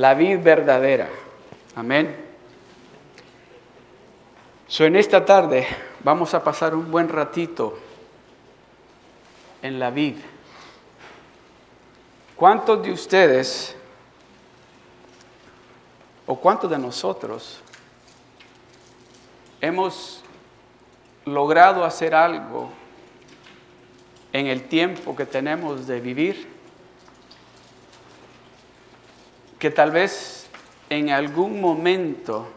la vid verdadera. Amén. So, en esta tarde vamos a pasar un buen ratito en la vid. ¿Cuántos de ustedes o cuántos de nosotros hemos logrado hacer algo en el tiempo que tenemos de vivir, que tal vez en algún momento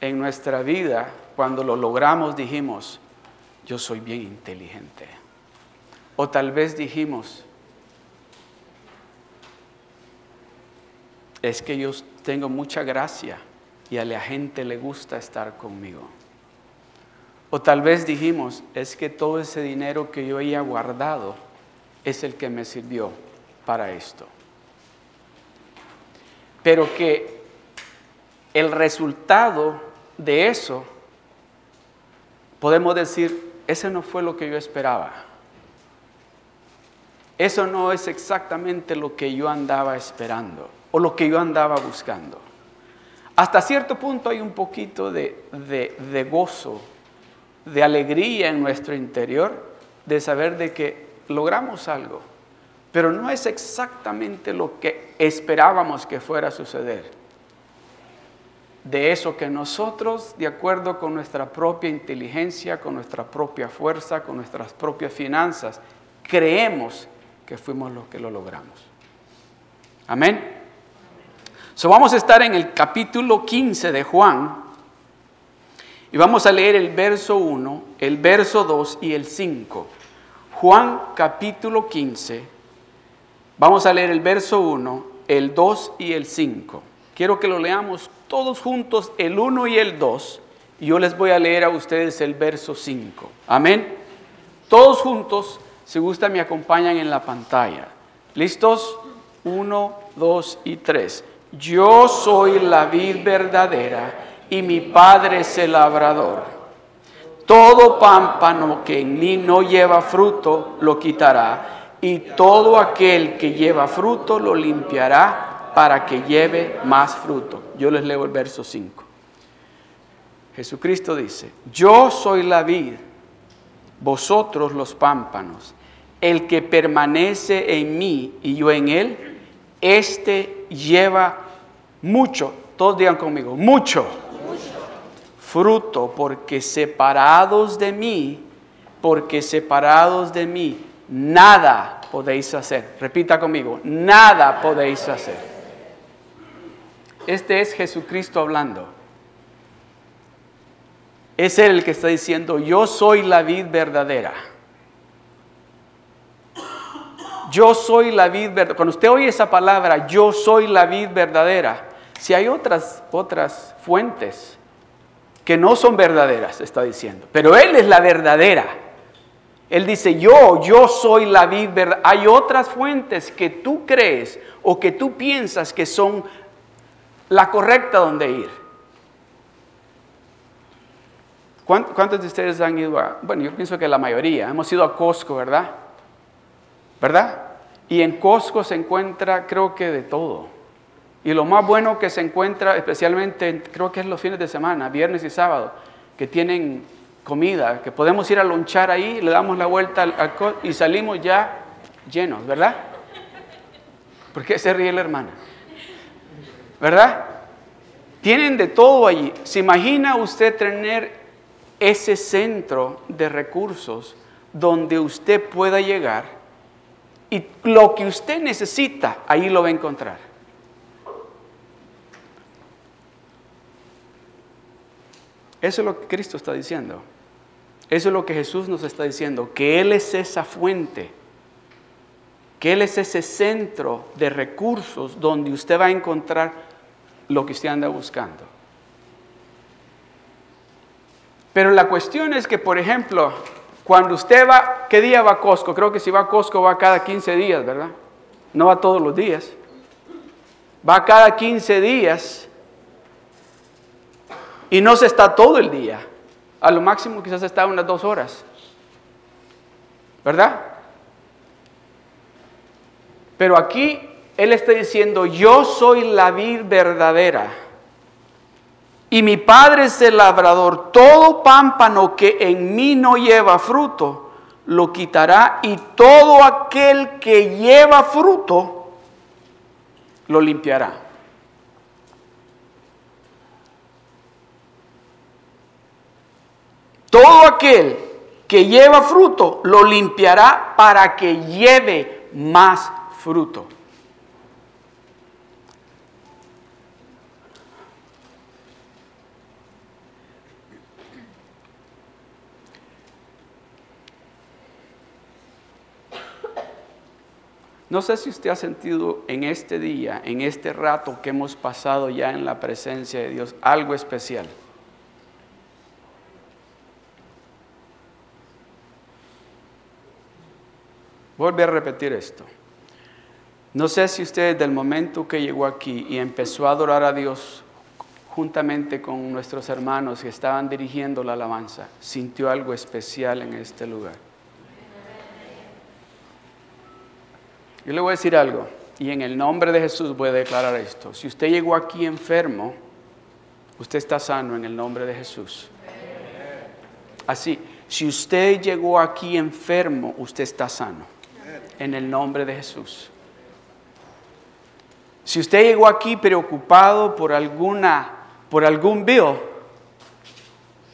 en nuestra vida, cuando lo logramos, dijimos, yo soy bien inteligente. O tal vez dijimos, es que yo tengo mucha gracia y a la gente le gusta estar conmigo. O tal vez dijimos, es que todo ese dinero que yo había guardado es el que me sirvió para esto. Pero que el resultado de eso, podemos decir, ese no fue lo que yo esperaba. Eso no es exactamente lo que yo andaba esperando o lo que yo andaba buscando. Hasta cierto punto hay un poquito de, de gozo de alegría en nuestro interior de saber de que logramos algo, pero no es exactamente lo que esperábamos que fuera a suceder. De eso que nosotros, de acuerdo con nuestra propia inteligencia, con nuestra propia fuerza, con nuestras propias finanzas, creemos que fuimos los que lo logramos. Amén. So vamos a estar en el capítulo 15 de Juan, y vamos a leer el verso 1, el verso 2 y el 5. Juan capítulo 15. Vamos a leer el verso 1, el 2 y el 5. Quiero que lo leamos todos juntos, el 1 y el 2. Y yo les voy a leer a ustedes el verso 5. Amén. Todos juntos, si gusta, me acompañan en la pantalla. ¿Listos? 1, 2 y 3. Yo soy la vid verdadera y mi Padre es el labrador. Todo pámpano que en mí no lleva fruto lo quitará, y todo aquel que lleva fruto lo limpiará para que lleve más fruto. Yo les leo el verso 5. Jesucristo dice, yo soy la vid, vosotros los pámpanos. El que permanece en mí y yo en él, este lleva mucho. Todos digan conmigo, mucho fruto, porque separados de mí, porque separados de mí, nada podéis hacer. Repita conmigo, nada podéis hacer. Este es Jesucristo hablando. Es Él el que está diciendo, yo soy la vid verdadera. Yo soy la vid verdadera. Cuando usted oye esa palabra, yo soy la vid verdadera, si hay otras, otras fuentes que no son verdaderas, está diciendo. Pero Él es la verdadera. Él dice, yo, yo soy la vid verdadera. Hay otras fuentes que tú crees o que tú piensas que son la correcta donde ir. ¿Cuántos de ustedes han ido a, bueno, yo pienso que la mayoría, hemos ido a Costco, ¿verdad? ¿Verdad? Y en Costco se encuentra, creo que de todo. Y lo más bueno que se encuentra, especialmente creo que es los fines de semana, viernes y sábado, que tienen comida, que podemos ir a lonchar ahí, le damos la vuelta al, y salimos ya llenos, ¿verdad? ¿Por qué se ríe la hermana? ¿Verdad? Tienen de todo allí. ¿Se imagina usted tener ese centro de recursos donde usted pueda llegar y lo que usted necesita, ahí lo va a encontrar? Eso es lo que Cristo está diciendo. Eso es lo que Jesús nos está diciendo, que Él es esa fuente, que Él es ese centro de recursos donde usted va a encontrar lo que usted anda buscando. Pero la cuestión es que, por ejemplo, cuando usted va, ¿qué día va a Costco? Creo que si va a Costco va cada 15 días, ¿verdad? No va todos los días. Va cada 15 días y no se está todo el día. A lo máximo quizás está unas dos horas. ¿Verdad? Pero aquí Él está diciendo, yo soy la vid verdadera y mi padre es el labrador. Todo pámpano que en mí no lleva fruto, lo quitará y todo aquel que lleva fruto, lo limpiará. Todo aquel que lleva fruto, lo limpiará para que lleve más fruto. No sé si usted ha sentido en este día, en este rato que hemos pasado ya en la presencia de Dios, algo especial. Vuelve a repetir esto. No sé si usted desde el momento que llegó aquí y empezó a adorar a Dios juntamente con nuestros hermanos que estaban dirigiendo la alabanza, sintió algo especial en este lugar. Yo le voy a decir algo, y en el nombre de Jesús voy a declarar esto. Si usted llegó aquí enfermo, usted está sano en el nombre de Jesús. Así, si usted llegó aquí enfermo, usted está sano en el nombre de Jesús. Si usted llegó aquí preocupado por alguna por algún bill,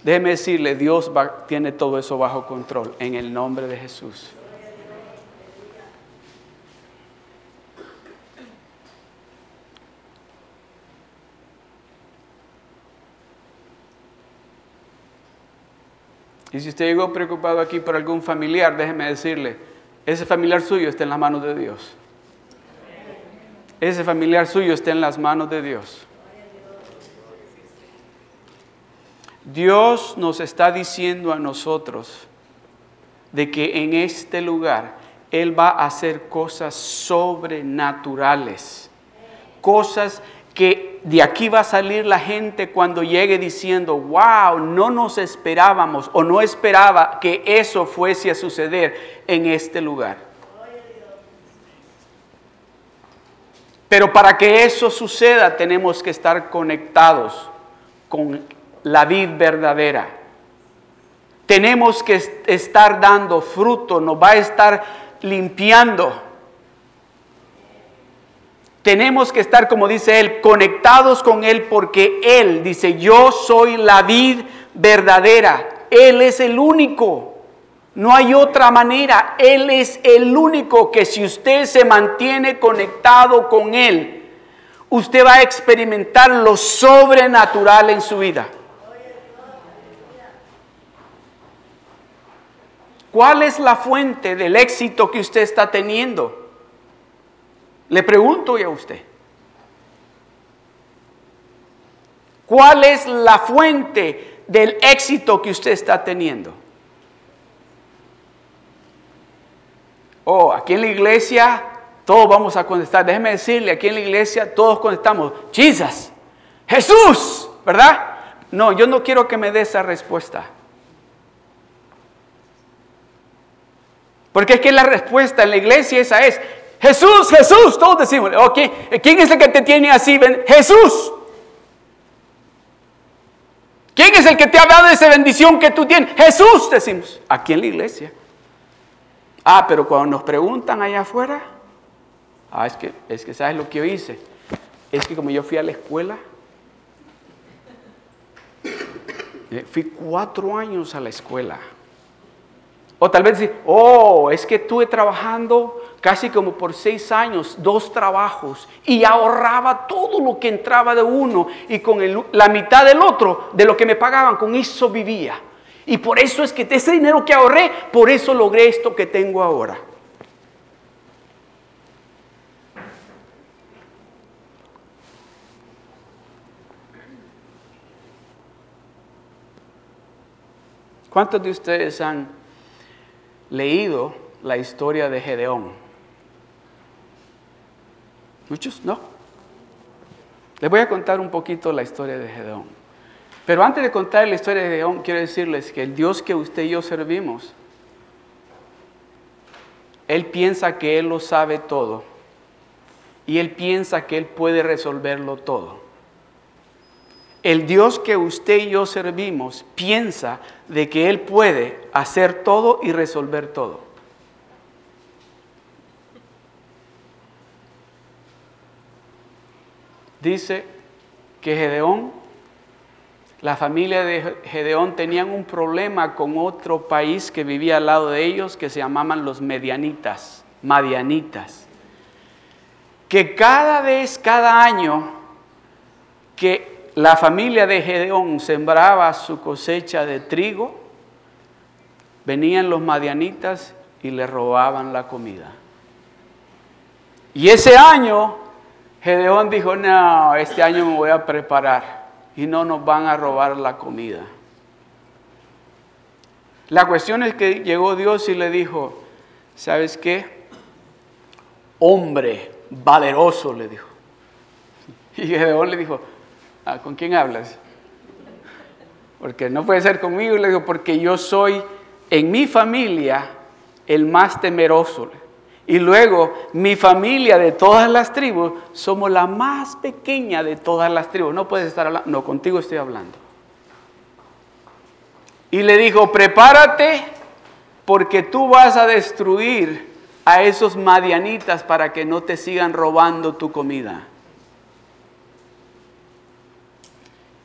déjeme decirle, Dios tiene todo eso bajo control en el nombre de Jesús. Y si usted llegó preocupado aquí por algún familiar, déjeme decirle, ese familiar suyo está en las manos de Dios. Ese familiar suyo está en las manos de Dios. Dios nos está diciendo a nosotros de que en este lugar Él va a hacer cosas sobrenaturales, cosas que de aquí va a salir la gente cuando llegue diciendo, wow, no nos esperábamos o no esperaba que eso fuese a suceder en este lugar. Pero para que eso suceda tenemos que estar conectados con la vid verdadera. Tenemos que estar dando fruto, nos va a estar limpiando tenemos que estar, como dice él, conectados con él porque él dice, yo soy la vid verdadera. Él es el único. No hay otra manera. Él es el único que si usted se mantiene conectado con Él, usted va a experimentar lo sobrenatural en su vida. ¿Cuál es la fuente del éxito que usted está teniendo? Le pregunto yo a usted. ¿Cuál es la fuente del éxito que usted está teniendo? Oh, aquí en la iglesia todos vamos a contestar. Déjeme decirle, aquí en la iglesia todos contestamos, Jesus, Jesús, ¿verdad? No, yo no quiero que me dé esa respuesta. Porque es que la respuesta en la iglesia esa es, Jesús, Jesús, todos decimos, ok, ¿quién es el que te tiene así? Jesús. ¿Quién es el que te ha dado esa bendición que tú tienes? Jesús, decimos, aquí en la iglesia. Ah, pero cuando nos preguntan allá afuera, ah, es que, es que sabes lo que yo hice. Es que como yo fui a la escuela, eh, fui cuatro años a la escuela. O tal vez decir, oh, es que estuve trabajando casi como por seis años, dos trabajos, y ahorraba todo lo que entraba de uno y con la mitad del otro, de lo que me pagaban, con eso vivía. Y por eso es que ese dinero que ahorré, por eso logré esto que tengo ahora. ¿Cuántos de ustedes han leído la historia de Gedeón? Muchos no. Les voy a contar un poquito la historia de Gedeón. Pero antes de contar la historia de Gedeón, quiero decirles que el Dios que usted y yo servimos, Él piensa que Él lo sabe todo y él piensa que él puede resolverlo todo. El Dios que usted y yo servimos piensa de que Él puede hacer todo y resolver todo. Dice que Gedeón, la familia de Gedeón tenían un problema con otro país que vivía al lado de ellos que se llamaban los medianitas, madianitas. Que cada vez, cada año que la familia de Gedeón sembraba su cosecha de trigo, venían los madianitas y le robaban la comida. Y ese año Gedeón dijo, no, este año me voy a preparar y no nos van a robar la comida. La cuestión es que llegó Dios y le dijo, ¿sabes qué? Hombre valeroso, le dijo. Y Gedeón le dijo, Ah, ¿Con quién hablas? Porque no puede ser conmigo, le digo, porque yo soy en mi familia el más temeroso. Y luego mi familia de todas las tribus somos la más pequeña de todas las tribus. No puedes estar hablando, no, contigo estoy hablando. Y le dijo, prepárate porque tú vas a destruir a esos madianitas para que no te sigan robando tu comida.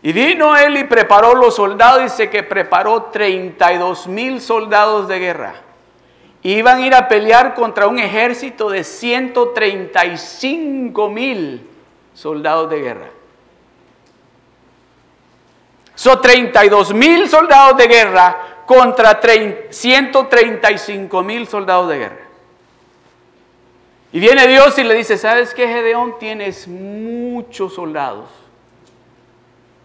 Y vino él y preparó los soldados, dice que preparó 32 mil soldados de guerra. Iban a ir a pelear contra un ejército de 135 mil soldados de guerra. Son 32 mil soldados de guerra contra 135 mil soldados de guerra. Y viene Dios y le dice, ¿sabes qué, Gedeón? Tienes muchos soldados.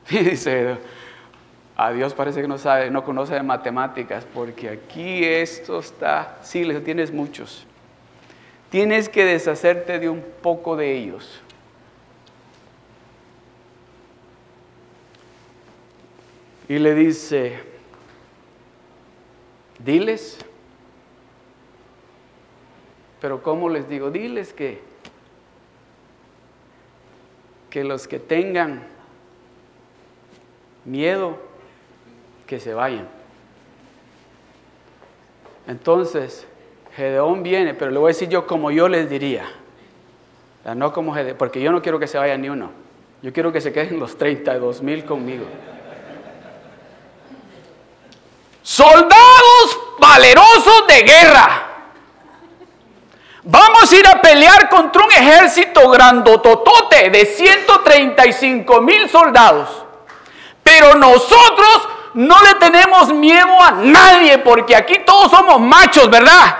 Y dice, a Dios parece que no sabe, no conoce de matemáticas, porque aquí esto está, sí, le tienes muchos. Tienes que deshacerte de un poco de ellos. Y le dice, diles, pero ¿cómo les digo? Diles que, que los que tengan miedo que se vayan. Entonces, Gedeón viene, pero le voy a decir yo como yo les diría. No como Gedeón, porque yo no quiero que se vayan ni uno. Yo quiero que se queden los 32 mil conmigo. Soldados valerosos de guerra. Vamos a ir a pelear contra un ejército grandototote de 135 mil soldados. Pero nosotros no le tenemos miedo a nadie porque aquí todos somos machos, ¿verdad?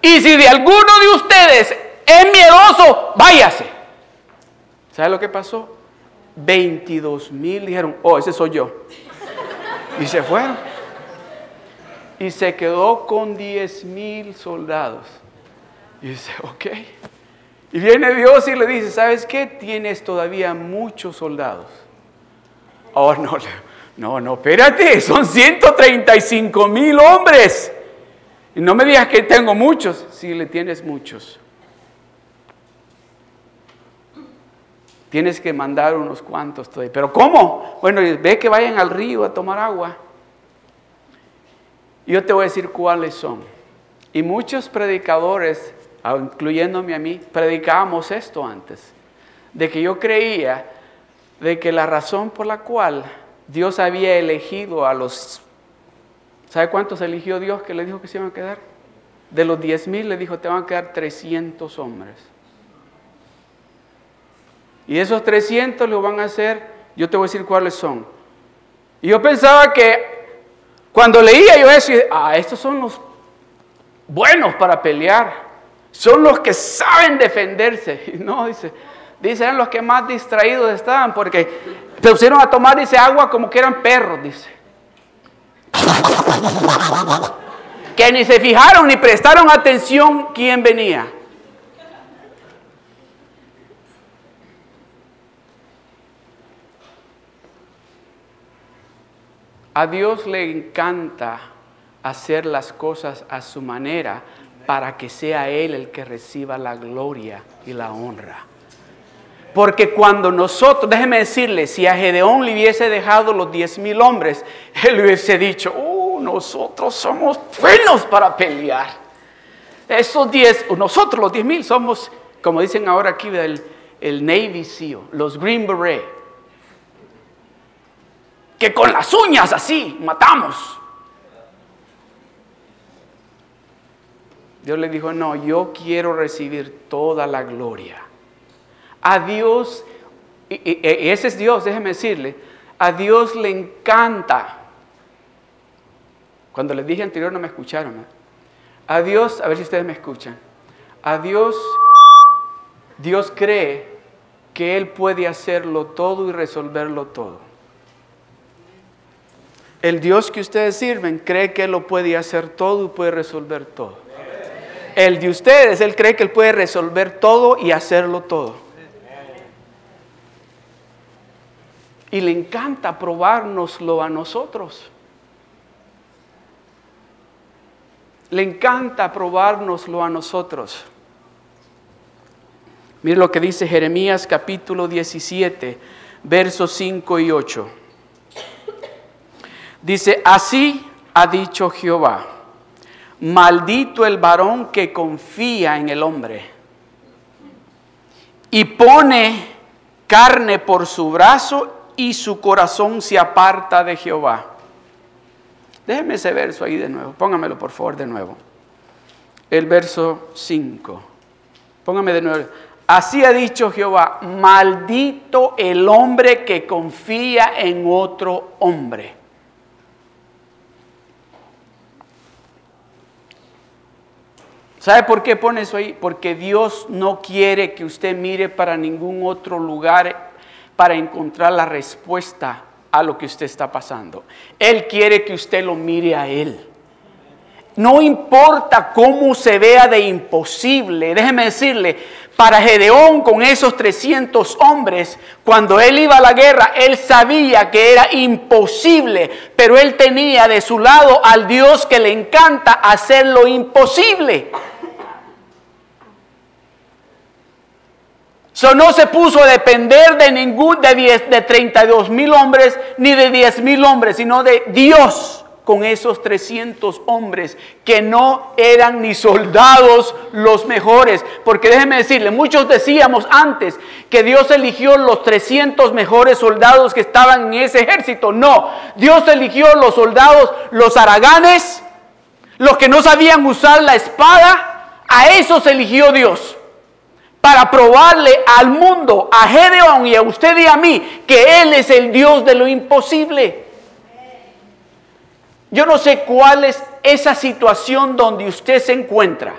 Y si de alguno de ustedes es miedoso, váyase. ¿Sabe lo que pasó? 22 mil dijeron, oh, ese soy yo. Y se fueron. Y se quedó con 10 mil soldados. Y dice, ok. Y viene Dios y le dice, ¿sabes qué? Tienes todavía muchos soldados. Oh, no, no, no, espérate, son 135 mil hombres. Y no me digas que tengo muchos, si sí, le tienes muchos. Tienes que mandar unos cuantos todavía. Pero ¿cómo? Bueno, ve que vayan al río a tomar agua. Yo te voy a decir cuáles son. Y muchos predicadores incluyéndome a mí, predicábamos esto antes, de que yo creía de que la razón por la cual Dios había elegido a los, ¿sabe cuántos eligió Dios que le dijo que se iban a quedar? De los 10 mil le dijo, te van a quedar 300 hombres. Y esos 300 lo van a hacer, yo te voy a decir cuáles son. Y yo pensaba que cuando leía yo eso, ah, estos son los buenos para pelear son los que saben defenderse. No, dice, dice, eran los que más distraídos estaban porque se pusieron a tomar, dice, agua como que eran perros, dice. Que ni se fijaron ni prestaron atención quién venía. A Dios le encanta hacer las cosas a su manera para que sea Él el que reciba la gloria y la honra. Porque cuando nosotros, déjeme decirle, si a Gedeón le hubiese dejado los diez mil hombres, él hubiese dicho, uh, nosotros somos buenos para pelear. Esos diez, nosotros los diez mil somos, como dicen ahora aquí, el, el Navy SEAL, los Green Beret. Que con las uñas así matamos. Dios le dijo, no, yo quiero recibir toda la gloria. A Dios, y, ese es Dios, déjeme decirle, a Dios le encanta. Cuando les dije anterior no me escucharon. ¿eh? A Dios, a ver si ustedes me escuchan. A Dios, Dios cree que Él puede hacerlo todo y resolverlo todo. El Dios que ustedes sirven cree que Él lo puede hacer todo y puede resolver todo. El de ustedes, Él cree que Él puede resolver todo y hacerlo todo. Y le encanta probárnoslo a nosotros. Le encanta probárnoslo a nosotros. Mire lo que dice Jeremías capítulo 17, versos 5 y 8. Dice, así ha dicho Jehová, maldito el varón que confía en el hombre y pone carne por su brazo y su corazón se aparta de Jehová. Déjeme ese verso ahí de nuevo, póngamelo por favor de nuevo. El verso 5. Póngame de nuevo. Así ha dicho Jehová, maldito el hombre que confía en otro hombre. ¿Sabe por qué pone eso ahí? Porque Dios no quiere que usted mire para ningún otro lugar para encontrar la respuesta a lo que usted está pasando. Él quiere que usted lo mire a Él. No importa cómo se vea de imposible, déjeme decirle, para Gedeón con esos 300 hombres, cuando él iba a la guerra, él sabía que era imposible, pero él tenía de su lado al Dios que le encanta hacer lo imposible. So, no se puso a depender de ningún de, 10, de 32 mil hombres ni de 10 mil hombres, sino de Dios con esos 300 hombres que no eran ni soldados los mejores. Porque déjeme decirle, muchos decíamos antes que Dios eligió los 300 mejores soldados que estaban en ese ejército. No, Dios eligió los soldados, los araganes, los que no sabían usar la espada, a esos eligió Dios para probarle al mundo, a Gedeón y a usted y a mí, que Él es el Dios de lo imposible. Yo no sé cuál es esa situación donde usted se encuentra.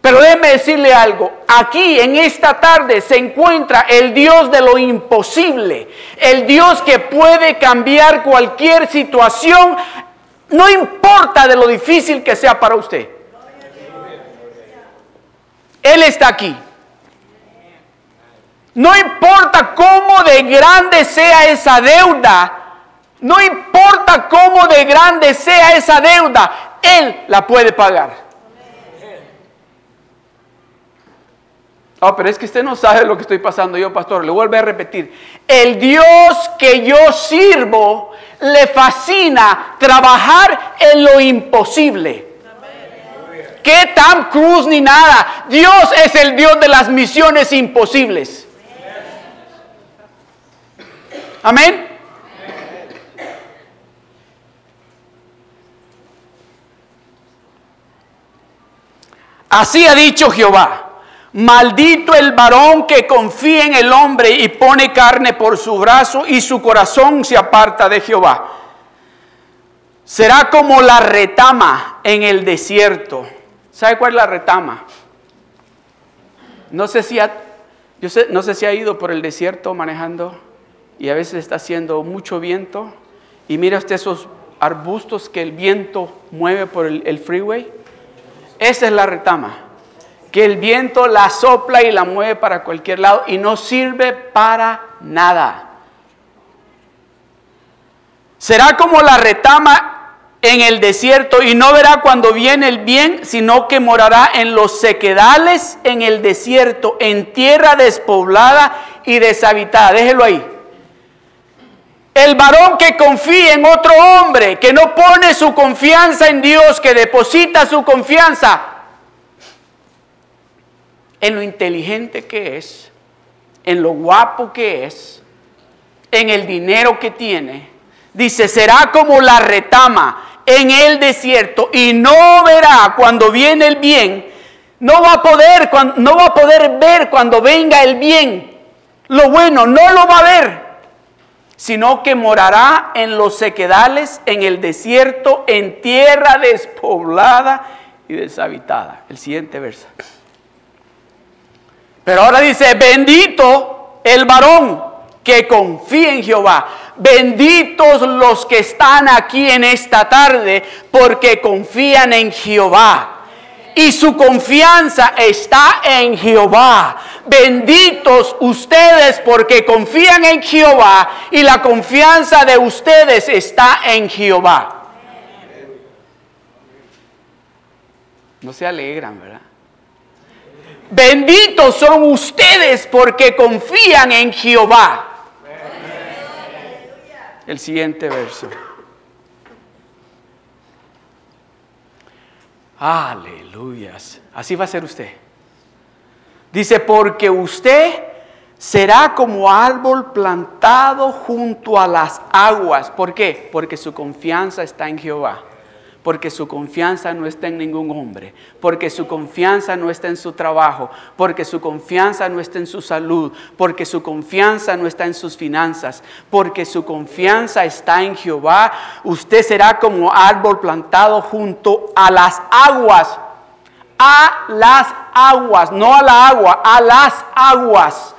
Pero déjeme decirle algo, aquí en esta tarde se encuentra el Dios de lo imposible, el Dios que puede cambiar cualquier situación, no importa de lo difícil que sea para usted. Él está aquí. No importa cómo de grande sea esa deuda, no importa cómo de grande sea esa deuda, Él la puede pagar. Oh, pero es que usted no sabe lo que estoy pasando yo, pastor. Le vuelvo a repetir. El Dios que yo sirvo le fascina trabajar en lo imposible qué tan cruz ni nada. Dios es el Dios de las misiones imposibles. Amén. Así ha dicho Jehová. Maldito el varón que confía en el hombre y pone carne por su brazo y su corazón se aparta de Jehová. Será como la retama en el desierto ¿Sabe cuál es la retama? No sé si ha, yo no sé si ha ido por el desierto manejando y a veces está haciendo mucho viento y mira usted esos arbustos que el viento mueve por el freeway. Esa es la retama. Que el viento la sopla y la mueve para cualquier lado y no sirve para nada. Será como la retama en el desierto y no verá cuando viene el bien, sino que morará en los sequedales, en el desierto, en tierra despoblada y deshabitada. Déjelo ahí. El varón que confía en otro hombre, que no pone su confianza en Dios, que deposita su confianza en lo inteligente que es, en lo guapo que es, en el dinero que tiene, dice, será como la retama en el desierto y no verá cuando viene el bien, no va a poder, no va a poder ver cuando venga el bien, lo bueno, no lo va a ver sino que morará en los sequedales, en el desierto, en tierra despoblada y deshabitada. El siguiente verso. Pero ahora dice, bendito el varón que confía en Jehová. Benditos los que están aquí en esta tarde porque confían en Jehová y su confianza está en Jehová. Benditos ustedes porque confían en Jehová y la confianza de ustedes está en Jehová. No se alegran, ¿verdad? Benditos son ustedes porque confían en Jehová. El siguiente verso. Aleluyas. Así va a ser usted. Dice, porque usted será como árbol plantado junto a las aguas. ¿Por qué? Porque su confianza está en Jehová porque su confianza no está en ningún hombre, porque su confianza no está en su trabajo, porque su confianza no está en su salud, porque su confianza no está en sus finanzas, porque su confianza está en Jehová. Usted será como árbol plantado junto a las aguas, a las aguas, no a la agua, a las aguas.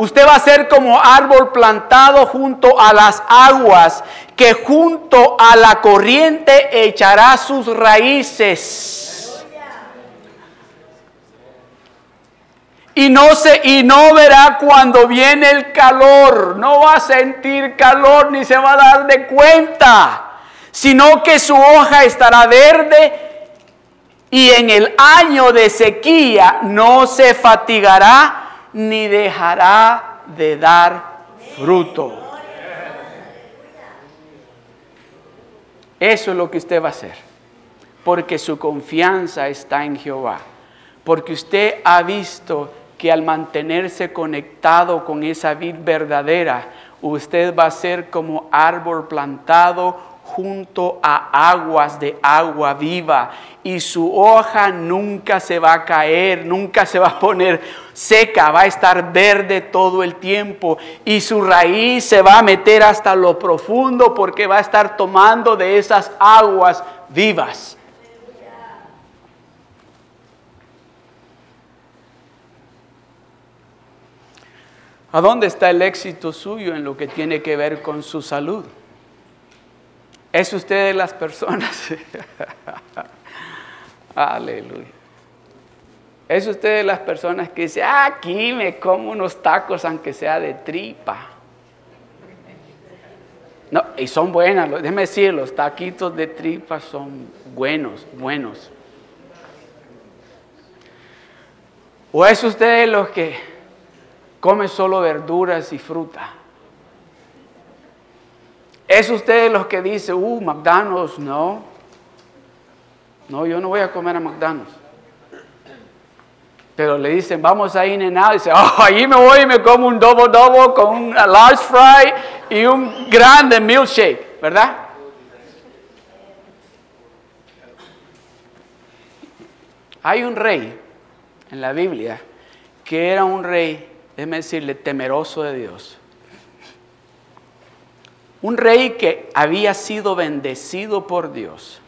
Usted va a ser como árbol plantado junto a las aguas que junto a la corriente echará sus raíces. Y no, se, y no verá cuando viene el calor, no va a sentir calor ni se va a dar de cuenta, sino que su hoja estará verde y en el año de sequía no se fatigará ni dejará de dar fruto. Eso es lo que usted va a hacer. Porque su confianza está en Jehová. Porque usted ha visto que al mantenerse conectado con esa vid verdadera, usted va a ser como árbol plantado junto a aguas de agua viva y su hoja nunca se va a caer, nunca se va a poner seca, va a estar verde todo el tiempo y su raíz se va a meter hasta lo profundo porque va a estar tomando de esas aguas vivas. ¿A dónde está el éxito suyo en lo que tiene que ver con su salud? ¿Es usted de las personas? Aleluya. ¿Es usted de las personas que dice, ah, aquí me como unos tacos aunque sea de tripa? No, y son buenas, déjeme decir, los taquitos de tripa son buenos, buenos. ¿O es usted de los que come solo verduras y fruta? ¿Es usted los que dice, uh, McDonald's? No. No, yo no voy a comer a McDonald's. Pero le dicen, vamos a ir en y dice, oh, allí me voy y me como un double double con un large fry y un grande milkshake, ¿verdad? Hay un rey en la Biblia que era un rey, déjeme decirle, temeroso de Dios. Un rey que había sido bendecido por Dios.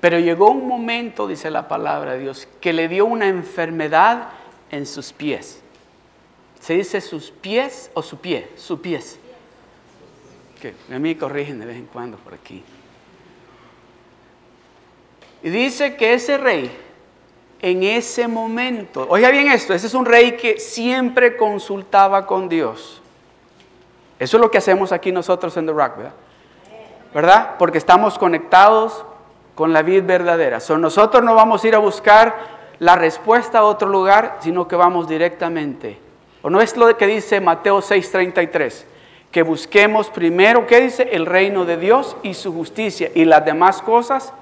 Pero llegó un momento, dice la palabra de Dios, que le dio una enfermedad en sus pies. ¿Se dice sus pies o su pie? Sus pies. Que a mí corrigen de vez en cuando por aquí. Y dice que ese rey, en ese momento, oiga bien esto, ese es un rey que siempre consultaba con Dios. Eso es lo que hacemos aquí nosotros en The Rock, ¿verdad? ¿verdad? Porque estamos conectados con la vida verdadera. So, nosotros no vamos a ir a buscar la respuesta a otro lugar, sino que vamos directamente. ¿O no es lo que dice Mateo 6:33? Que busquemos primero, ¿qué dice? El reino de Dios y su justicia y las demás cosas.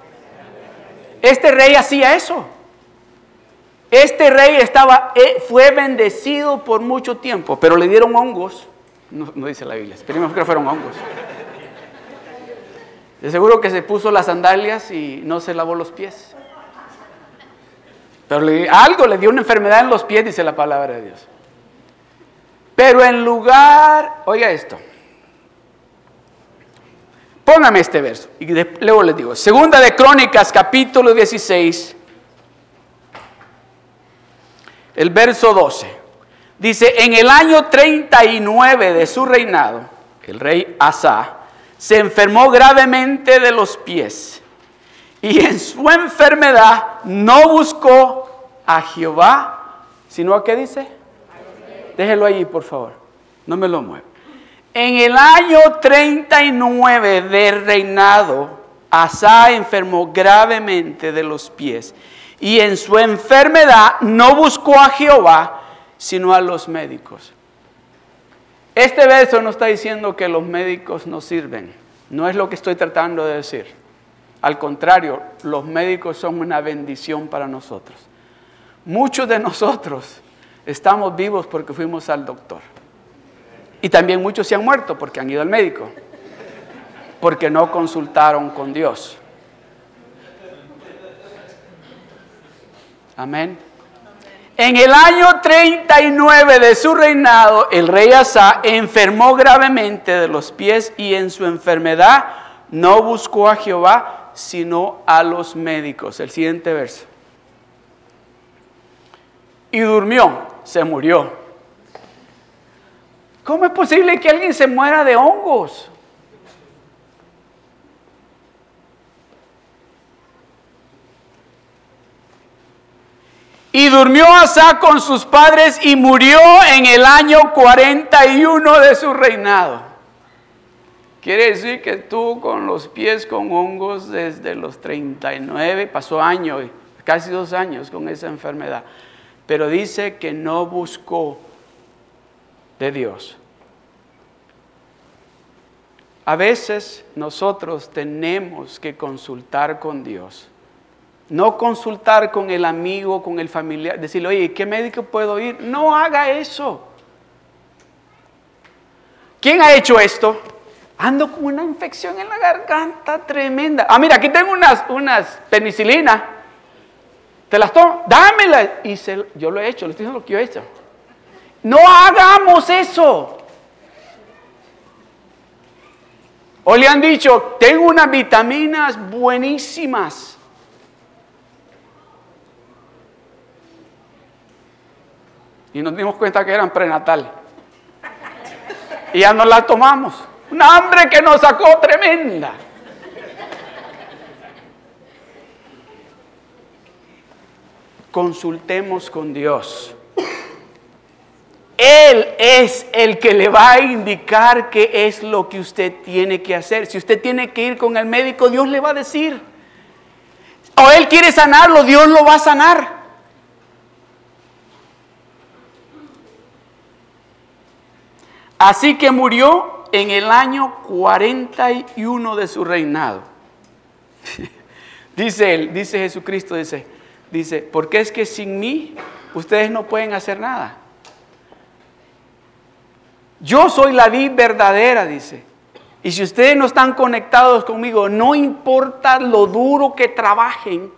Este rey hacía eso. Este rey estaba, eh, fue bendecido por mucho tiempo, pero le dieron hongos. No, dice la Biblia, esperemos que fueron hongos. De seguro que se puso las sandalias y no se lavó los pies. Pero algo le dio una enfermedad en los pies, dice la palabra de Dios. Pero en lugar, oiga esto. Póngame este verso y luego les digo, segunda de Crónicas capítulo 16, el verso 12. Dice, en el año 39 de su reinado, el rey Asa se enfermó gravemente de los pies y en su enfermedad no buscó a Jehová, sino a qué dice? Déjelo ahí, por favor. No me lo mueva. En el año 39 del reinado, Asa enfermó gravemente de los pies y en su enfermedad no buscó a Jehová, sino a los médicos. Este verso no está diciendo que los médicos no sirven. No es lo que estoy tratando de decir. Al contrario, los médicos son una bendición para nosotros. Muchos de nosotros estamos vivos porque fuimos al doctor. Y también muchos se han muerto porque han ido al médico. Porque no consultaron con Dios. Amén. En el año 39 de su reinado, el rey Asa enfermó gravemente de los pies y en su enfermedad no buscó a Jehová, sino a los médicos. El siguiente verso. Y durmió, se murió. ¿Cómo es posible que alguien se muera de hongos? Y durmió Asa con sus padres y murió en el año 41 de su reinado. Quiere decir que estuvo con los pies con hongos desde los 39, pasó años, casi dos años con esa enfermedad. Pero dice que no buscó de Dios. A veces nosotros tenemos que consultar con Dios no consultar con el amigo, con el familiar, decirle, oye, ¿qué médico puedo ir? No haga eso. ¿Quién ha hecho esto? Ando con una infección en la garganta tremenda. Ah, mira, aquí tengo unas, unas penicilinas. ¿Te las tomo? Dámelas. Y yo lo he hecho, le estoy diciendo lo que yo he hecho. No hagamos eso. O le han dicho, tengo unas vitaminas buenísimas. Y nos dimos cuenta que eran prenatal. Y ya nos la tomamos. Una hambre que nos sacó tremenda. Consultemos con Dios. Él es el que le va a indicar qué es lo que usted tiene que hacer. Si usted tiene que ir con el médico, Dios le va a decir. O Él quiere sanarlo, Dios lo va a sanar. Así que murió en el año 41 de su reinado. dice él, dice Jesucristo, dice, dice, porque es que sin mí ustedes no pueden hacer nada. Yo soy la vida verdadera, dice. Y si ustedes no están conectados conmigo, no importa lo duro que trabajen,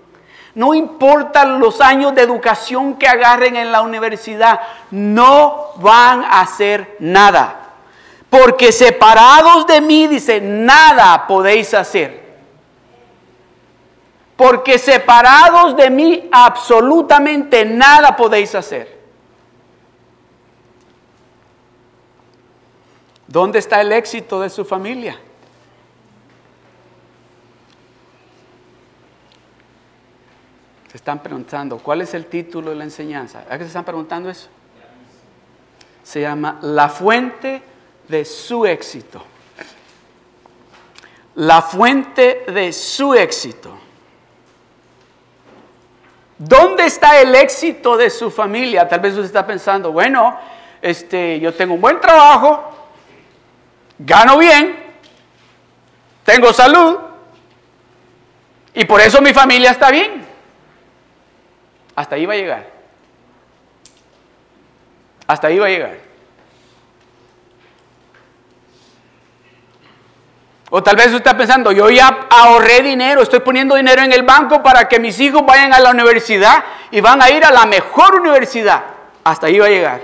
no importa los años de educación que agarren en la universidad, no van a hacer nada. Porque separados de mí, dice, nada podéis hacer. Porque separados de mí, absolutamente nada podéis hacer. ¿Dónde está el éxito de su familia? Se están preguntando, ¿cuál es el título de la enseñanza? ¿A qué se están preguntando eso? Se llama La fuente de su éxito. la fuente de su éxito. ¿Dónde está el éxito de su familia? Tal vez usted está pensando, bueno, este, yo tengo un buen trabajo, gano bien, tengo salud y por eso mi familia está bien. Hasta ahí va a llegar. Hasta ahí va a llegar. O tal vez usted está pensando, yo ya ahorré dinero, estoy poniendo dinero en el banco para que mis hijos vayan a la universidad y van a ir a la mejor universidad. Hasta ahí va a llegar.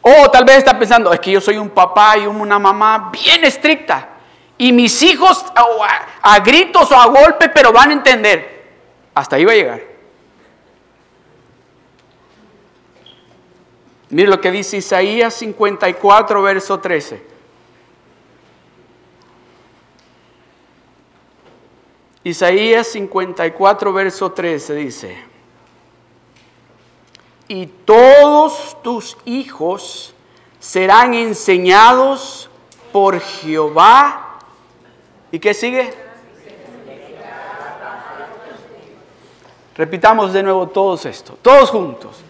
O tal vez está pensando, es que yo soy un papá y una mamá bien estricta. Y mis hijos a, gritos o a golpes, pero van a entender. Hasta ahí va a llegar. Mire lo que dice Isaías 54, verso 13. Isaías 54, verso 13 dice, y todos tus hijos serán enseñados por Jehová. ¿Y qué sigue? Repitamos de nuevo todos esto, todos juntos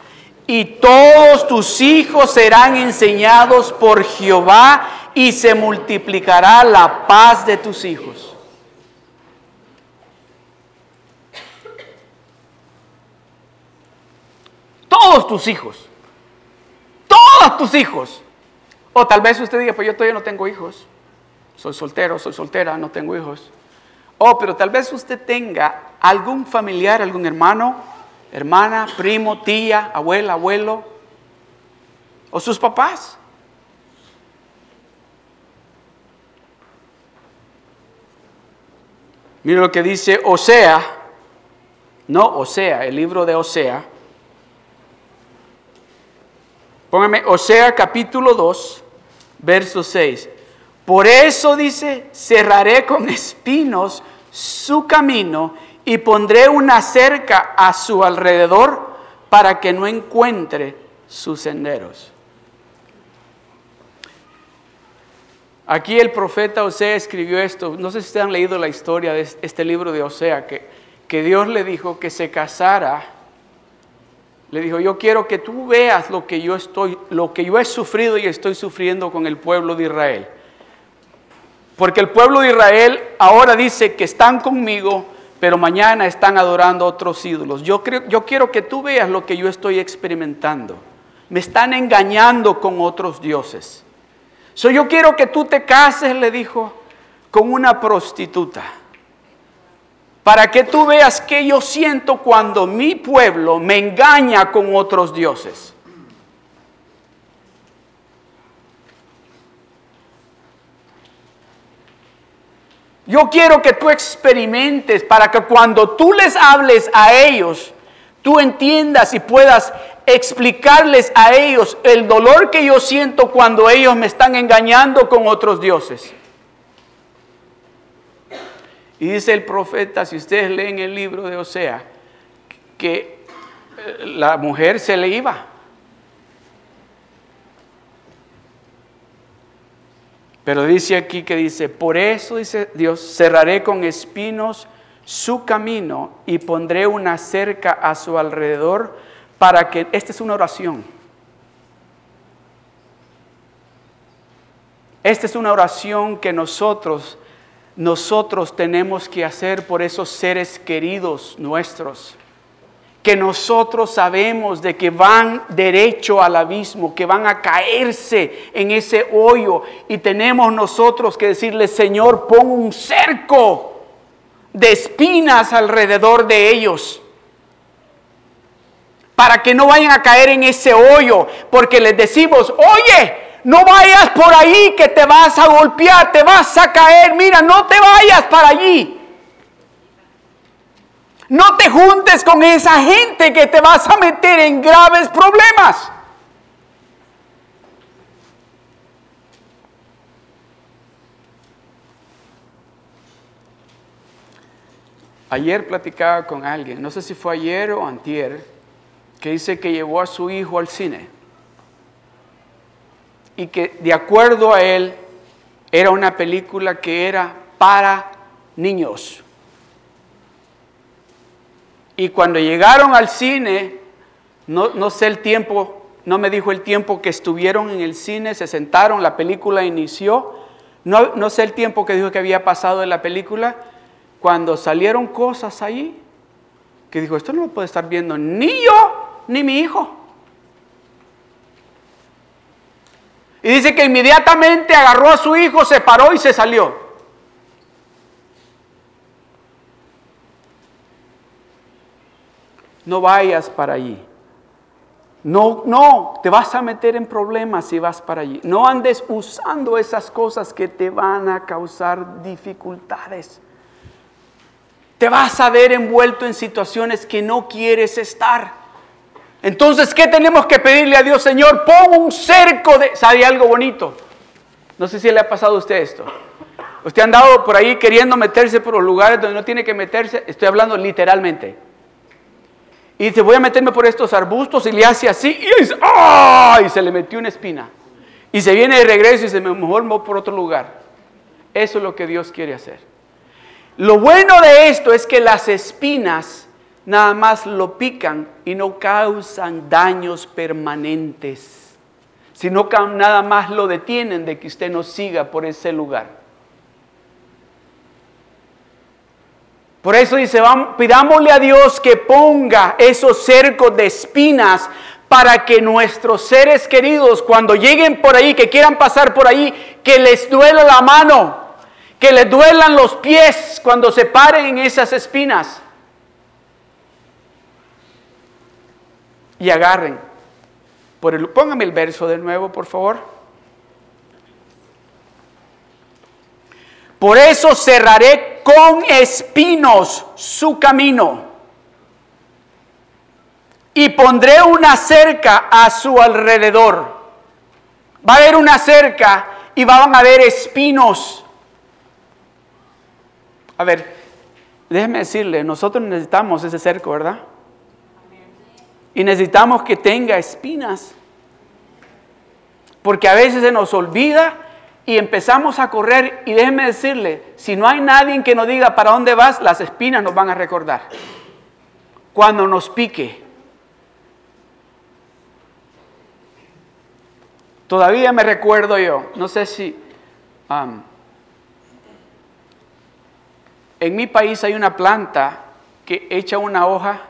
y todos tus hijos serán enseñados por Jehová y se multiplicará la paz de tus hijos. Todos tus hijos. Todos tus hijos. O tal vez usted diga, pues yo todavía no tengo hijos. Soy soltero, soy soltera, no tengo hijos. Oh, pero tal vez usted tenga algún familiar, algún hermano hermana, primo, tía, abuela, abuelo, o sus papás. Mira lo que dice Osea, no Osea, el libro de Osea. Póngame Osea capítulo 2, verso 6. Por eso dice, cerraré con espinos su camino y pondré una cerca a su alrededor para que no encuentre sus senderos. Aquí el profeta Osea escribió esto. No sé si ustedes han leído la historia de este libro de Osea, que, que Dios le dijo que se casara. Le dijo, yo quiero que tú veas lo que yo estoy, lo que yo he sufrido y estoy sufriendo con el pueblo de Israel. Porque el pueblo de Israel ahora dice que están conmigo, pero mañana están adorando otros ídolos. Yo, creo, yo quiero que tú veas lo que yo estoy experimentando. Me están engañando con otros dioses. So, yo quiero que tú te cases, le dijo, con una prostituta. Para que tú veas qué yo siento cuando mi pueblo me engaña con otros dioses. Yo quiero que tú experimentes para que cuando tú les hables a ellos, tú entiendas y puedas explicarles a ellos el dolor que yo siento cuando ellos me están engañando con otros dioses. Y dice el profeta, si ustedes leen el libro de Osea, que eh, la mujer se le iba. Pero dice aquí que dice, por eso dice Dios, cerraré con espinos su camino y pondré una cerca a su alrededor para que, esta es una oración. Esta es una oración que nosotros, nosotros tenemos que hacer por esos seres queridos nuestros que nosotros sabemos de que van derecho al abismo, que van a caerse en ese hoyo y tenemos nosotros que decirle, Señor, pon un cerco de espinas alrededor de ellos para que no vayan a caer en ese hoyo, porque les decimos, oye, no vayas por ahí que te vas a golpear, te vas a caer, mira, no te vayas para allí. No te juntes con esa gente que te vas a meter en graves problemas. Ayer platicaba con alguien, no sé si fue ayer o antier, que dice que llevó a su hijo al cine y que de acuerdo a él era una película que era para niños. Y cuando llegaron al cine, no, no, sé el tiempo, no me dijo el tiempo que estuvieron en el cine, se sentaron, la película inició. No, no sé el tiempo que dijo que había pasado en la película. Cuando salieron cosas ahí, que dijo, esto no lo puede estar viendo ni yo ni mi hijo. Y dice que inmediatamente agarró a su hijo, se paró y se salió. No vayas para allí. No, no, te vas a meter en problemas si vas para allí. No andes usando esas cosas que te van a causar dificultades. Te vas a ver envuelto en situaciones que no quieres estar. Entonces, ¿qué tenemos que pedirle a Dios, Señor? Pon un cerco de... ¿Sabe algo bonito? No sé si le ha pasado a usted esto. Usted ha andado por ahí queriendo meterse por los lugares donde no tiene que meterse. Estoy hablando literalmente. Y dice, voy a meterme por estos arbustos y le hace así. Y dice, ¡ah! Y se le metió una espina. Y se viene de regreso y se me mejor por otro lugar. Eso es lo que Dios quiere hacer. Lo bueno de esto es que las espinas nada más lo pican y no causan daños permanentes, sino que nada más lo detienen de que usted no siga por ese lugar. Por eso dice, pidámosle a Dios que ponga esos cercos de espinas para que nuestros seres queridos, cuando lleguen por ahí, que quieran pasar por ahí, que les duela la mano, que les duelan los pies cuando se paren en esas espinas. y agarren. Por el, póngame el verso de nuevo, por favor. Por eso cerraré con espinos su camino y pondré una cerca a su alrededor. Va a haber una cerca y van a haber espinos. A ver, déjeme decirle, nosotros necesitamos ese cerco, ¿verdad? Y necesitamos que tenga espinas. Porque a veces se nos olvida y empezamos a correr. Y déjeme decirle, si no hay nadie que nos diga para dónde vas, las espinas nos van a recordar. Cuando nos pique. Todavía me recuerdo yo, no sé si... en mi país hay una planta que echa una hoja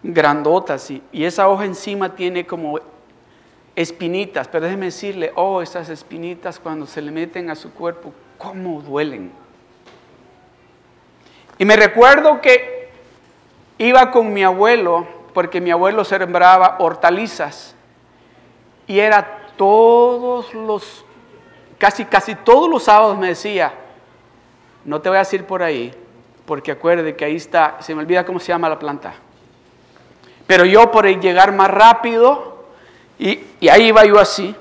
grandotas y, y esa hoja encima tiene como espinitas, pero déjeme decirle, oh, esas espinitas cuando se le meten a su cuerpo, ¿cómo duelen? Y me recuerdo que iba con mi abuelo, porque mi abuelo sembraba hortalizas, y era todos los, casi, casi todos los sábados me decía, no te voy a decir por ahí, porque acuerde que ahí está, se me olvida cómo se llama la planta. Pero yo por llegar más rápido, y, ahí iba yo así,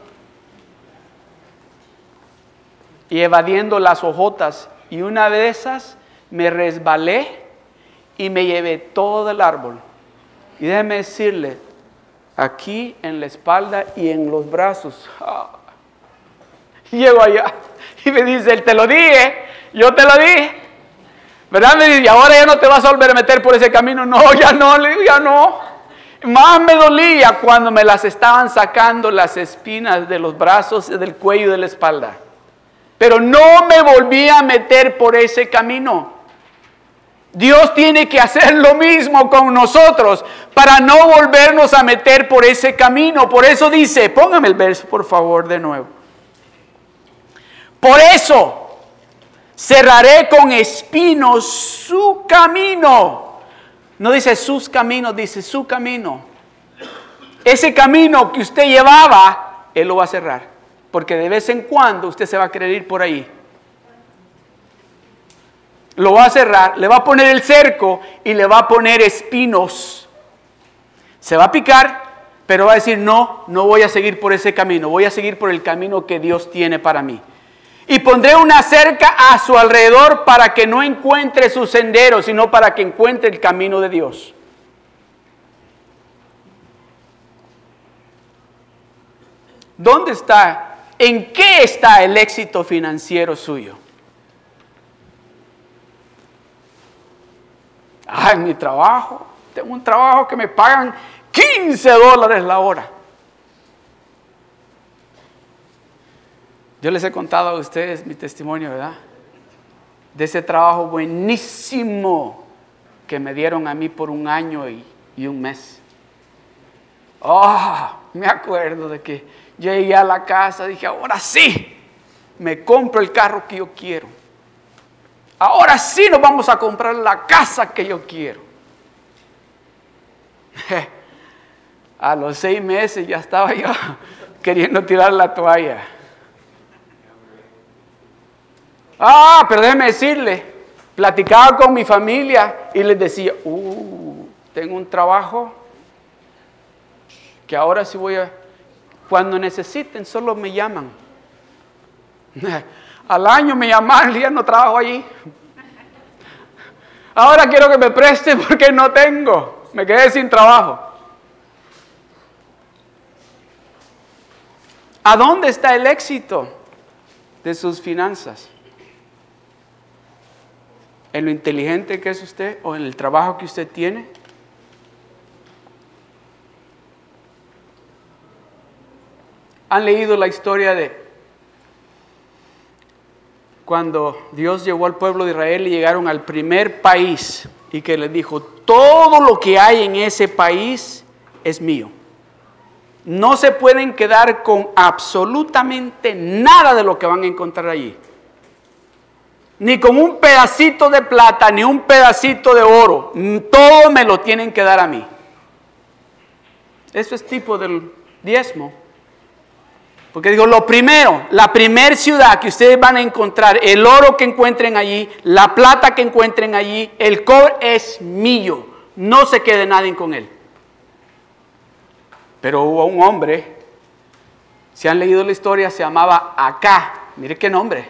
y evadiendo las hojotas, y una de esas me resbalé y me llevé todo el árbol. Y déjeme decirle, aquí en la espalda y en los brazos. Ah, llego allá y me dice, él te lo dije, yo te lo dije. ¿Verdad? Me dice, y ahora ya no te vas a volver a meter por ese camino. No, ya no, ya no. Más me dolía cuando me las estaban sacando las espinas de los brazos, del cuello y de la espalda. Pero no me volví a meter por ese camino. Dios tiene que hacer lo mismo con nosotros para no volvernos a meter por ese camino. Por eso dice, póngame el verso por favor de nuevo. Por eso cerraré con espinos su camino no dice sus caminos, dice su camino. Ese camino que usted llevaba, Él lo va a cerrar. Porque de vez en cuando usted se va a querer ir por ahí. Lo va a cerrar, le va a poner el cerco y le va a poner espinos. Se va a picar, pero va a decir, no, no voy a seguir por ese camino, voy a seguir por el camino que Dios tiene para mí. Y pondré una cerca a su alrededor para que no encuentre su sendero, sino para que encuentre el camino de Dios. ¿Dónde está ¿En qué está el éxito financiero suyo? Ah, en mi trabajo. Tengo un trabajo que me pagan 15 dólares la hora. Yo les he contado a ustedes mi testimonio, ¿verdad? De ese trabajo buenísimo que me dieron a mí por un año y, un mes. Oh, me acuerdo de que llegué a la casa, dije, ahora sí, me compro el carro que yo quiero. Ahora sí nos vamos a comprar la casa que yo quiero. A los seis meses ya estaba yo queriendo tirar la toalla. Ah, pero déjeme decirle, platicaba con mi familia y les decía, uh, tengo un trabajo que ahora sí voy a, cuando necesiten, solo me llaman. Al año me llaman y ya no trabajo allí. Ahora quiero que me preste porque no tengo. Me quedé sin trabajo. ¿A dónde está el éxito de sus finanzas? ¿En lo inteligente que es usted o en el trabajo que usted tiene? ¿Han leído la historia de cuando Dios llevó al pueblo de Israel y llegaron al primer país y que les dijo, todo lo que hay en ese país es mío? No se pueden quedar con absolutamente nada de lo que van a encontrar allí. Ni con un pedacito de plata, ni un pedacito de oro. Todo me lo tienen que dar a mí. Eso es tipo del diezmo. Porque digo, lo primero, la primer ciudad que ustedes van a encontrar, el oro que encuentren allí, la plata que encuentren allí, el cobre es mío. No se quede nadie con él. Pero hubo un hombre, si han leído la historia, se llamaba Acá. Mire qué nombre.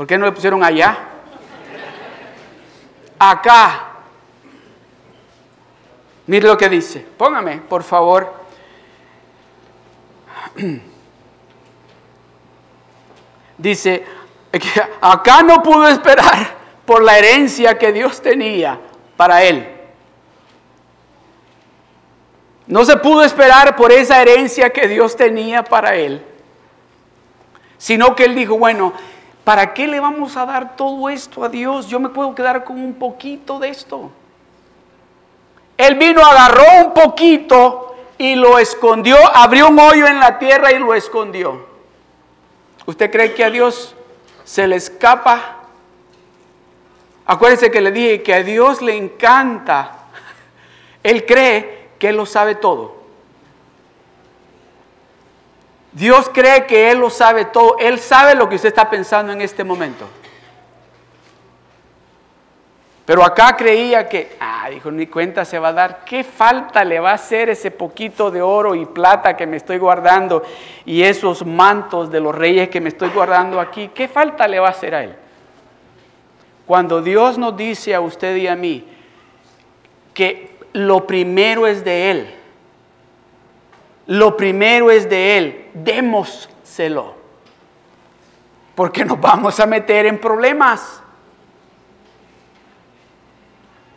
¿Por qué no le pusieron allá? Acá. Mire lo que dice. Póngame, por favor, Dice, acá no pudo esperar por la herencia que Dios tenía para él. No se pudo esperar por esa herencia que Dios tenía para él, sino que él dijo, bueno, ¿para qué le vamos a dar todo esto a Dios? Yo me puedo quedar con un poquito de esto. Él vino, agarró un poquito y lo escondió, abrió un hoyo en la tierra y lo escondió. ¿Usted cree que a Dios se le escapa? Acuérdense que le dije que a Dios le encanta. Él cree que Él lo sabe todo. Dios cree que Él lo sabe todo. Él sabe lo que usted está pensando en este momento. Pero acá creía que, ah, dijo, ni cuenta se va a dar. ¿Qué falta le va a hacer ese poquito de oro y plata que me estoy guardando y esos mantos de los reyes que me estoy guardando aquí? ¿Qué falta le va a hacer a él? Cuando Dios nos dice a usted y a mí que lo primero es de Él, lo primero es de Él, démoselo. Porque nos vamos a meter en problemas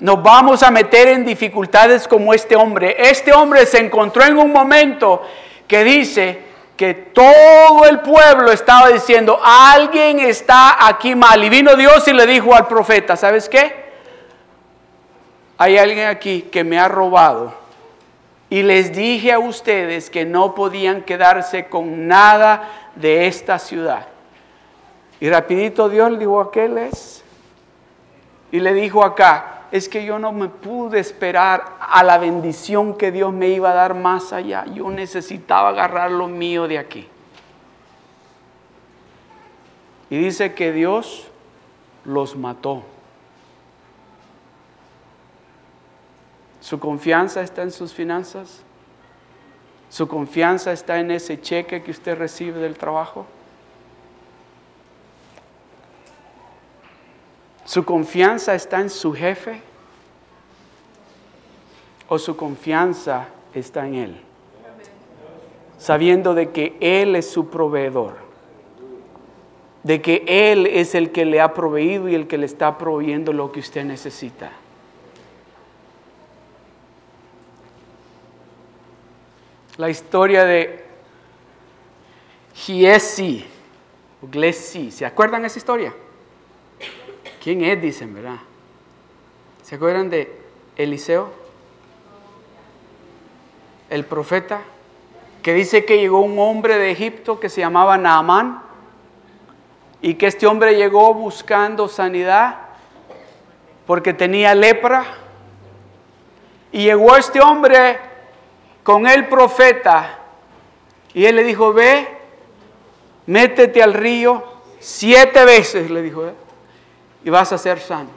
nos vamos a meter en dificultades como este hombre. Este hombre se encontró en un momento que dice que todo el pueblo estaba diciendo, alguien está aquí mal. Y vino Dios y le dijo al profeta, ¿sabes qué? Hay alguien aquí que me ha robado. Y les dije a ustedes que no podían quedarse con nada de esta ciudad. Y rapidito Dios dijo, aquel es. Y le dijo acá, es que yo no me pude esperar a la bendición que Dios me iba a dar más allá. Yo necesitaba agarrar lo mío de aquí. Y dice que Dios los mató. ¿Su confianza está en sus finanzas? ¿Su confianza está en ese cheque que usted recibe del trabajo? ¿Su confianza está en su jefe? ¿O su confianza está en él? sabiendo de que Él es su proveedor, de que Él es el que le ha proveído y el que le está proveyendo lo que usted necesita. La historia de Giesi, o Glesi, ¿se acuerdan esa historia? ¿Quién es? Dicen, ¿verdad? ¿Se acuerdan de Eliseo? El profeta que dice que llegó un hombre de Egipto que se llamaba Naamán y que este hombre llegó buscando sanidad porque tenía lepra. Y llegó este hombre con el profeta y él le dijo, ve, métete al río siete veces, le dijo, y vas a ser sano.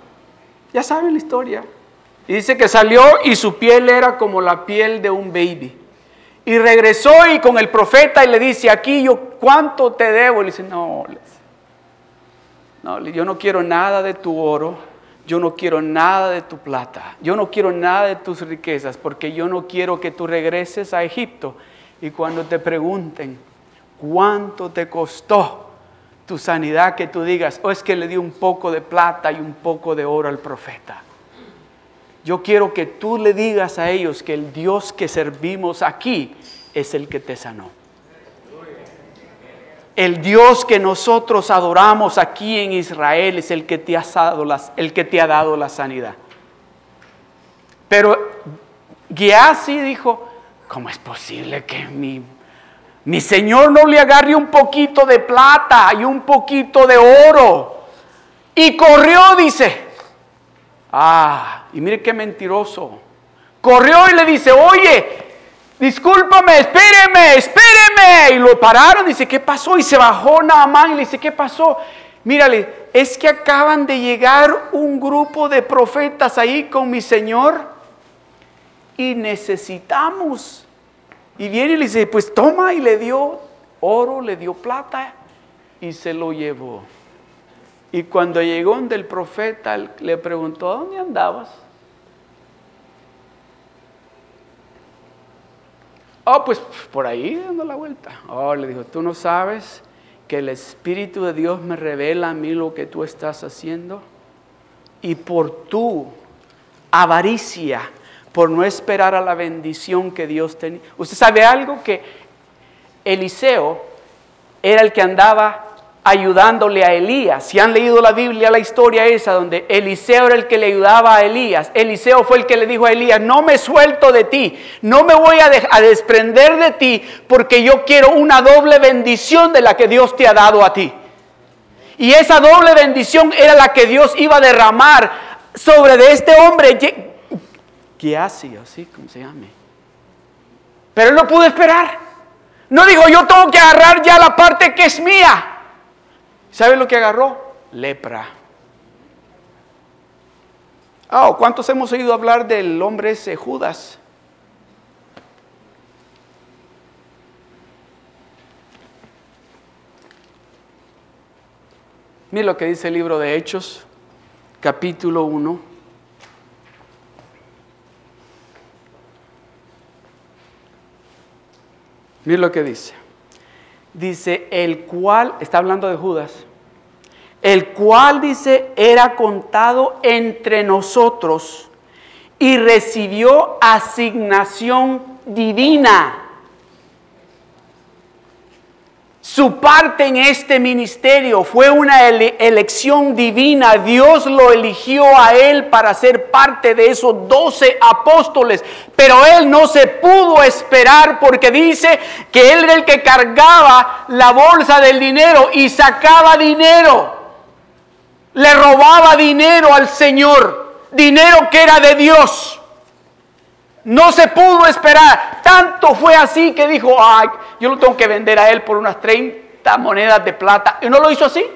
Ya saben la historia. Y dice que salió y su piel era como la piel de un baby. Y regresó y con el profeta y le dice, aquí yo cuánto te debo. Y le dice, no, no, yo no quiero nada de tu oro, yo no quiero nada de tu plata, yo no quiero nada de tus riquezas, porque yo no quiero que tú regreses a Egipto y cuando te pregunten cuánto te costó tu sanidad, que tú digas, oh, es que le di un poco de plata y un poco de oro al profeta. Yo quiero que tú le digas a ellos que el Dios que servimos aquí es el que te sanó. El Dios que nosotros adoramos aquí en Israel es el que te ha dado que te ha dado la sanidad. Pero Geasi dijo, ¿cómo es posible que mi, mi Señor no le agarre un poquito de plata y un poquito de oro? Y corrió, dice, Ah, y mire qué mentiroso. Corrió y le dice, oye, discúlpame, espéreme, espéreme. Y lo pararon, dice, ¿qué pasó? Y se bajó Naamán y le dice, ¿qué pasó? Mírale, es que acaban de llegar un grupo de profetas ahí con mi Señor y necesitamos. Y viene y le dice, pues toma y le dio oro, le dio plata y se lo llevó. Y cuando llegó donde el profeta le preguntó, ¿dónde andabas? Oh, pues por ahí dando la vuelta. Oh, le dijo, tú no sabes que el Espíritu de Dios me revela a mí lo que tú estás haciendo. Y por tu avaricia, por no esperar a la bendición que Dios tenía. Usted sabe algo que Eliseo era el que andaba ayudándole a Elías. Si han leído la Biblia, la historia esa donde Eliseo era el que le ayudaba a Elías. Eliseo fue el que le dijo a Elías, no me suelto de ti, no me voy a, desprender de ti porque yo quiero una doble bendición de la que Dios te ha dado a ti. Y esa doble bendición era la que Dios iba a derramar sobre de este hombre. ¿Qué hace? Así como se llame. Pero él no pudo esperar. No dijo, yo tengo que agarrar ya la parte que es mía. ¿Sabe lo que agarró? Lepra. Oh, ¿cuántos hemos oído hablar del hombre ese Judas? Mira lo que dice el libro de Hechos, capítulo 1. Mira lo que dice dice, el cual, está hablando de Judas, el cual dice, era contado entre nosotros y recibió asignación divina Su parte en este ministerio fue una elección divina. Dios lo eligió a él para ser parte de esos doce apóstoles. Pero él no se pudo esperar porque dice que él era el que cargaba la bolsa del dinero y sacaba dinero. Le robaba dinero al Señor. Dinero que era de Dios. No se pudo esperar. Tanto fue así que dijo, ay, yo lo tengo que vender a él por unas 30 monedas de plata. Y no lo hizo así.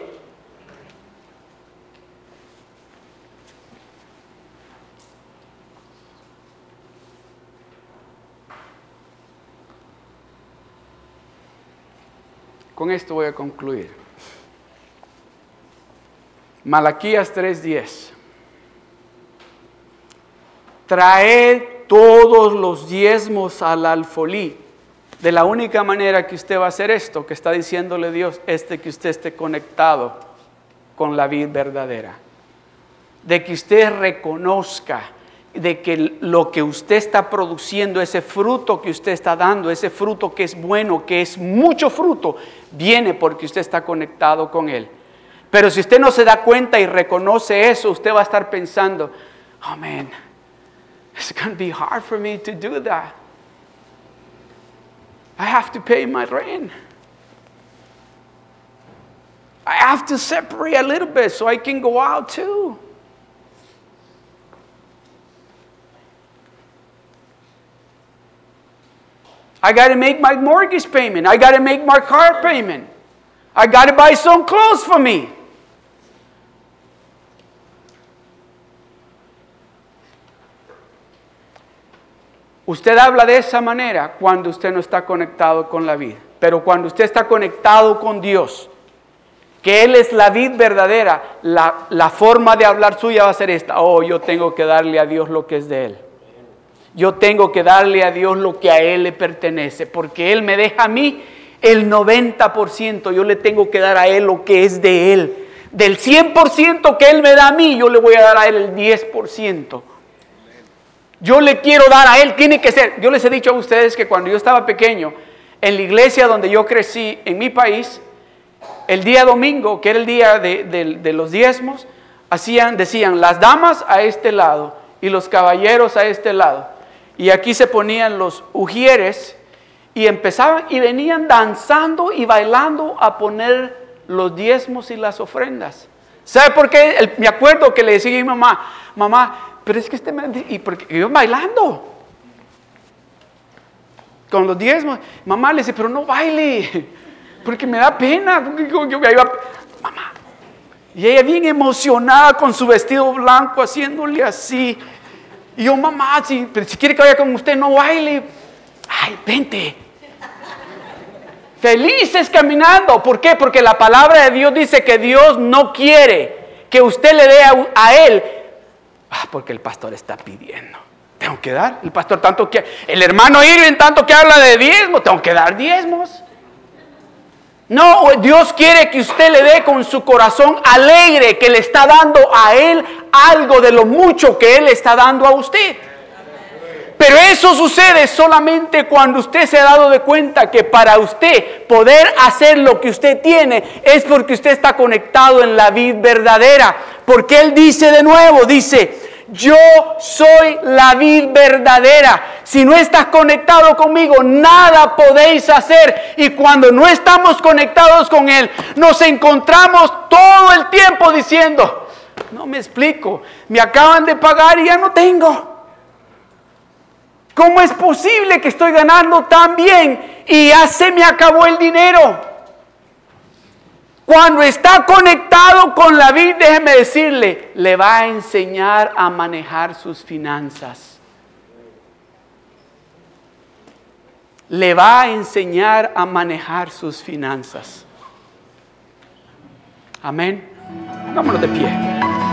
Con esto voy a concluir. Malaquías 3:10. Traed todos los diezmos al alfolí De la única manera que usted va a hacer esto, que está diciéndole Dios, es que usted esté conectado con la vida verdadera. De que usted reconozca de que lo que usted está produciendo, ese fruto que usted está dando, ese fruto que es bueno, que es mucho fruto, viene porque usted está conectado con Él. Pero si usted no se da cuenta y reconoce eso, usted va a estar pensando, oh it's going to be hard for me to do that. I have to pay my rent. I have to separate a little bit so I can go out too. I got to make my mortgage payment. I got to make my car payment. I got to buy some clothes for me. Usted habla de esa manera cuando usted no está conectado con la vida. Pero cuando usted está conectado con Dios, que Él es la vida verdadera, la, la, forma de hablar suya va a ser esta. Oh, yo tengo que darle a Dios lo que es de Él. Yo tengo que darle a Dios lo que a Él le pertenece, porque Él me deja a mí el 90%, yo le tengo que dar a Él lo que es de Él. Del 100% que Él me da a mí, yo le voy a dar a Él el 10%. Yo le quiero dar a Él, tiene que ser. Yo les he dicho a ustedes que cuando yo estaba pequeño, en la iglesia donde yo crecí, en mi país, el día domingo, que era el día de, los diezmos, hacían, decían, las damas a este lado y los caballeros a este lado. Y aquí se ponían los ujieres y empezaban y venían danzando y bailando a poner los diezmos y las ofrendas. ¿Sabe por qué? me acuerdo que le decía a mi mamá, mamá, pero es que este me y porque iban bailando. Con los diezmos. Mamá le dice, pero no baile, porque me da pena. Mamá. Y ella bien emocionada con su vestido blanco, haciéndole así. Y yo, mamá, si, pero si quiere que vaya con usted, no baile. Ay, vente. Felices caminando. ¿Por qué? Porque la palabra de Dios dice que Dios no quiere que usted le dé a Él Ah, porque el pastor está pidiendo. Tengo que dar. El pastor tanto que... El hermano Irving tanto que habla de diezmo. Tengo que dar diezmos. No, Dios quiere que usted le dé con su corazón alegre que le está dando a Él algo de lo mucho que Él está dando a usted. Pero eso sucede solamente cuando usted se ha dado de cuenta que para usted poder hacer lo que usted tiene es porque usted está conectado en la vida verdadera. Porque Él dice de nuevo, dice, yo soy la vida verdadera. Si no estás conectado conmigo, nada podéis hacer. Y cuando no estamos conectados con Él, nos encontramos todo el tiempo diciendo, no me explico, me acaban de pagar y ya no tengo. ¿Cómo es posible que estoy ganando tan bien y ya se me acabó el dinero? Cuando está conectado con la vida, déjeme decirle, le va a enseñar a manejar sus finanzas. Le va a enseñar a manejar sus finanzas. Amén. Vámonos de pie.